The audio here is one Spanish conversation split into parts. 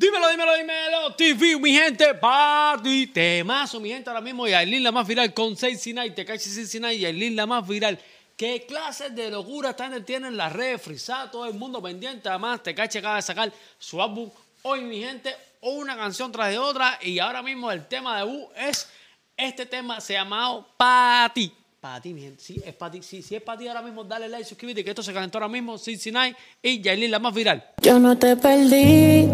Dímelo, dímelo, dímelo, TV, mi gente, party, temazo, mi gente, ahora mismo, y Aileen la más viral con 69, te cae 69 y Aileen la más viral. ¿Qué clases de locura están tienen las redes frisadas? Todo el mundo pendiente. Además, te cache acaba de sacar su álbum hoy, mi gente, una canción tras de otra. Y ahora mismo el tema de U es este tema, se llamado Pati. Para ti, mi gente. Sí, es para ti. Sí, si es para ti ahora mismo, dale like, suscríbete, que esto se calentó ahora mismo. 69 y Yailin, la más viral. Yo no te perdí.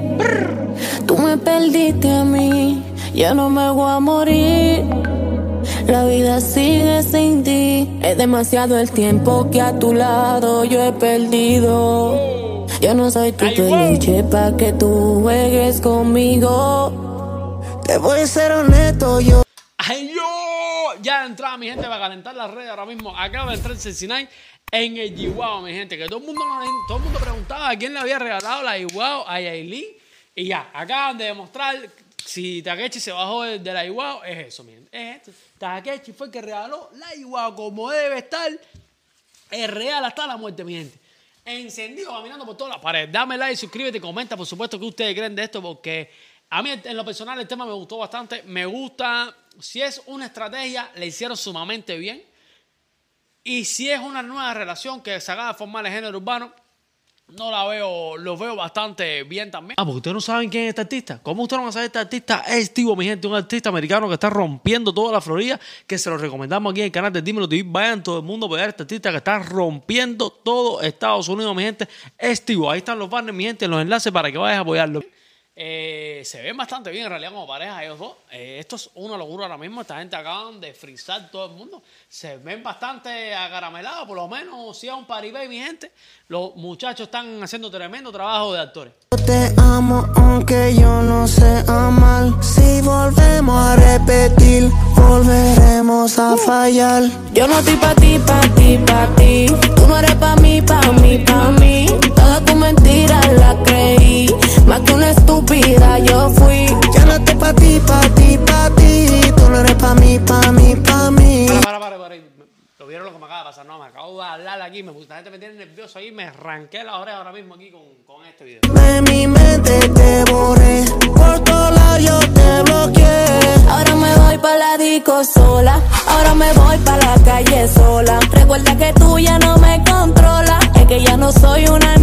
Tú me perdiste a mí. Ya no me voy a morir. La vida sigue sin ti. Es demasiado el tiempo que a tu lado yo he perdido. Yo no soy tu peluche para que tú juegues conmigo. Te voy a ser honesto, yo. ¡Ay, yo! Ya entraba mi gente para calentar las redes ahora mismo. Acaba de entrar 69 en el Chihuahua, mi gente. Que todo el mundo, todo mundo preguntaba a quién le había regalado la Chihuahua a Yailin. Y ya, acaban de demostrar si Takechi se bajó de, la Chihuahua. Es eso, mi gente. Es esto. Takechi fue el que regaló la Chihuahua como debe estar. Es real hasta la muerte, mi gente encendido, caminando por todas las paredes. Dame like, suscríbete, comenta, por supuesto, que ustedes creen de esto, porque a mí en lo personal el tema me gustó bastante. Me gusta, si es una estrategia, le hicieron sumamente bien. Y si es una nueva relación que se haga de formar el género urbano, no la veo, lo veo bastante bien también. Ah, porque ustedes no saben quién es este artista. ¿Cómo ustedes no van a saber este artista? Es Tivo, mi gente, un artista americano que está rompiendo toda la Florida, que se lo recomendamos aquí en el canal de Dímelo TV. Vayan todo el mundo a ver a este artista que está rompiendo todo Estados Unidos, mi gente. Es Tivo. Ahí están los banners, mi gente, los enlaces para que vayas a apoyarlo. Eh, se ven bastante bien en realidad como pareja ellos dos. Eh, esto es una locura ahora mismo. Esta gente acaban de frizar todo el mundo. Se ven bastante agaramelados, por lo menos si es un paribé, mi gente. Los muchachos están haciendo tremendo trabajo de actores. Yo te amo aunque yo no sé amar. Si volvemos a repetir, volveremos a fallar. Yo no estoy pa' ti, pa' ti, pa' ti. Tú no eres pa' mí, pa' mí, pa' mí. Toda tu mentira la acabo de hablar aquí. Me, gente me tiene nervioso ahí. Me arranqué la oreja ahora mismo aquí con, con este video. De mi mente te borré. Por todos lados yo te bloqueé. Ahora me voy pa' la disco sola. Ahora me voy pa' la calle sola. Recuerda que tú ya no me controlas. Es que ya no soy una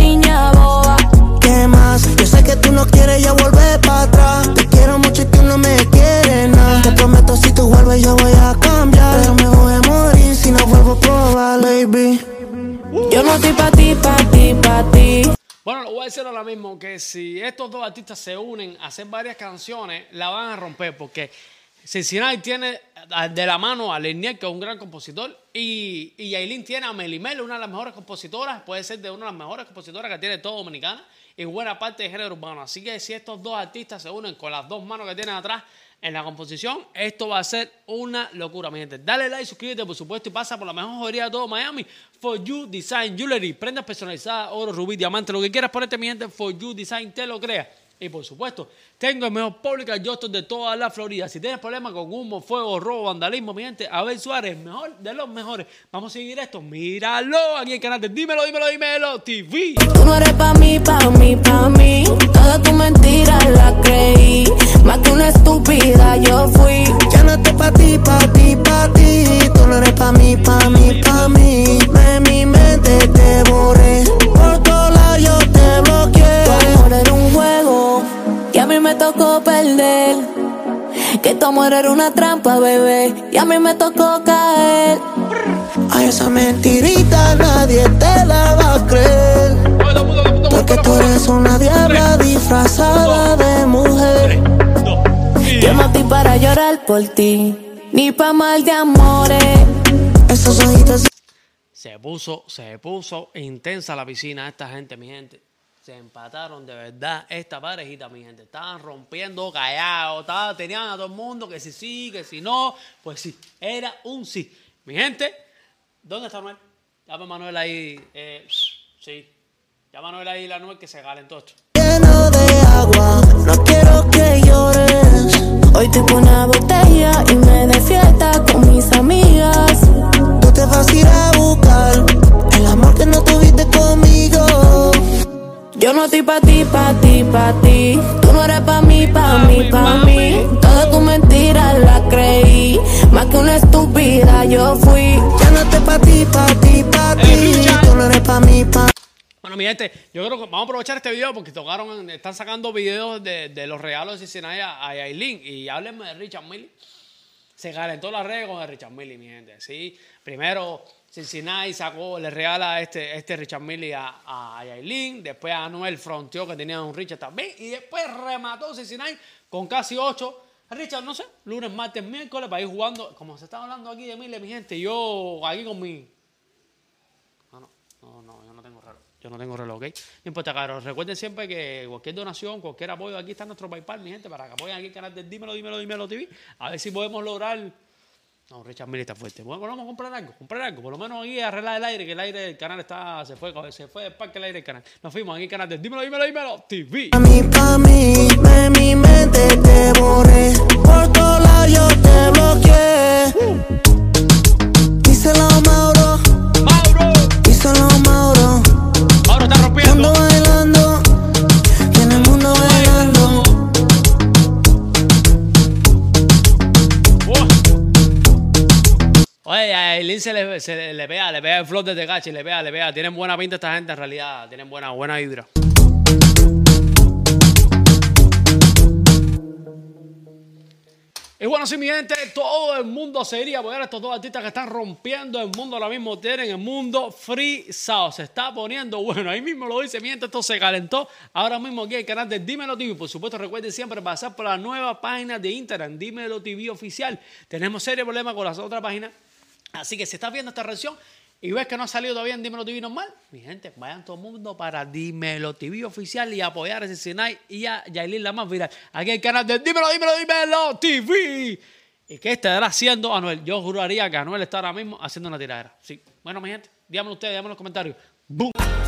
Yo no estoy pa' ti, pa' ti, pa' ti. Bueno, lo voy a decir ahora mismo que si estos dos artistas se unen a hacer varias canciones, la van a romper porque Cincinnati tiene de la mano a Lenier, que es un gran compositor, y, y Yailin tiene a Melimel, una de las mejores compositoras, puede ser de una de las mejores compositoras que tiene toda Dominicana y buena parte de género urbano. Así que si estos dos artistas se unen con las dos manos que tienen atrás en la composición, esto va a ser una locura, mi gente. Dale like, suscríbete, por supuesto, y pasa por la mejor joyería de todo Miami, For You Design Jewelry, prendas personalizadas, oro, rubí, diamante, lo que quieras ponerte, mi gente, For You Design te lo crea. Y por supuesto, tengo el mejor público Justin de toda la Florida. Si tienes problemas con humo, fuego, robo, vandalismo, mi gente, Abel Suárez, mejor de los mejores. Vamos a seguir esto. Míralo aquí en el canal de Dímelo, Dímelo, Dímelo TV. Tú no eres pa' mí, pa' mí, pa' mí. Toda tu mentira la creí. Más que una estúpida yo fui. Ya no estoy Que tu amor era una trampa, bebé. Y a mí me tocó caer. A esa mentirita nadie te la va a creer. Porque tú eres una diabla disfrazada de mujer. Yo no estoy para llorar por ti, ni pa' mal de amores. Esos ojitos Se puso, se puso intensa la piscina esta gente, mi gente. Se empataron de verdad esta parejita, mi gente. Estaban rompiendo callados, tenían a todo el mundo que si sí, que si no. Pues sí, era un sí. Mi gente, ¿dónde está Manuel? Llama Manuel ahí. Eh, sí. Llama a Manuel ahí la Noel que se calentó esto. lleno de agua. No quiero que llores. Hoy te pongo una botella y me de fiesta con mis amigas. Yo no estoy pa' ti, pa' ti, pa' ti. Tú no eres pa' mí, pa' mí, pa' mí. Todas tus mentiras las creí. Más que una estúpida yo fui. Ya no estoy pa' ti, pa' ti, pa' ti. Tú no eres pa' mí, pa' Bueno, mi gente, yo creo que vamos a aprovechar este video porque tocaron, están sacando videos de, de los regalos de Cincinnati a, a Yailin. Y háblenme de Richard Millie. Se calentó la red con el Richard Millie, mi gente. ¿sí? Primero, Cincinnati sacó, le regala este, este Richard Millie a, a. Después a Anuel fronteó que tenía un Richard también. Y después remató Cincinnati con casi 8. Richard, no sé, lunes, martes, miércoles para ir jugando. Como se está hablando aquí de Millie, mi gente, yo aquí con mi. No, no, no, no, yo no tengo Yo no tengo reloj, ¿ok? No importa, caro. Recuerden siempre que cualquier donación, cualquier apoyo, aquí está nuestro PayPal, mi gente, para que apoyen aquí el canal de Dímelo, Dímelo, Dímelo TV. A ver si podemos lograr. No, Richard Mille está fuerte. Bueno, vamos a comprar algo, comprar algo. Por lo menos aquí arreglar el aire, que el aire del canal está, se fue, se fue del parque el aire del canal. Nos fuimos aquí el canal de Dímelo, Dímelo, Dímelo TV. mí, pa' mí. De mi mente te borré. Oye, a Eileen se le, se le, pega, le pega el flor de Tecachi, le pega, le pega. Tienen buena pinta esta gente en realidad, tienen buena, buena vibra. Y bueno, sí, mi gente, todo el mundo se iría a apoyar a estos dos artistas que están rompiendo el mundo ahora mismo. Tienen el mundo frisado. Se está poniendo bueno. Ahí mismo lo dice, mi gente, esto se calentó. Ahora mismo aquí el canal de Dímelo TV. Por supuesto, recuerden siempre pasar por la nueva página de Instagram, Dímelo TV Oficial. Tenemos serio problema con las otras páginas. Así que si estás viendo esta reacción y ves que no ha salido todavía en Dímelo TV normal, mi gente, vayan todo el mundo para Dímelo TV oficial y apoyar a Cincinnati y a Yailin la más viral. Aquí el canal de Dímelo, Dímelo, Dímelo TV. ¿Y qué estará haciendo Anuel? Yo juraría que Anuel está ahora mismo haciendo una tiradera. Sí. Bueno, mi gente, díganme ustedes, díganme en los comentarios. ¡Boom!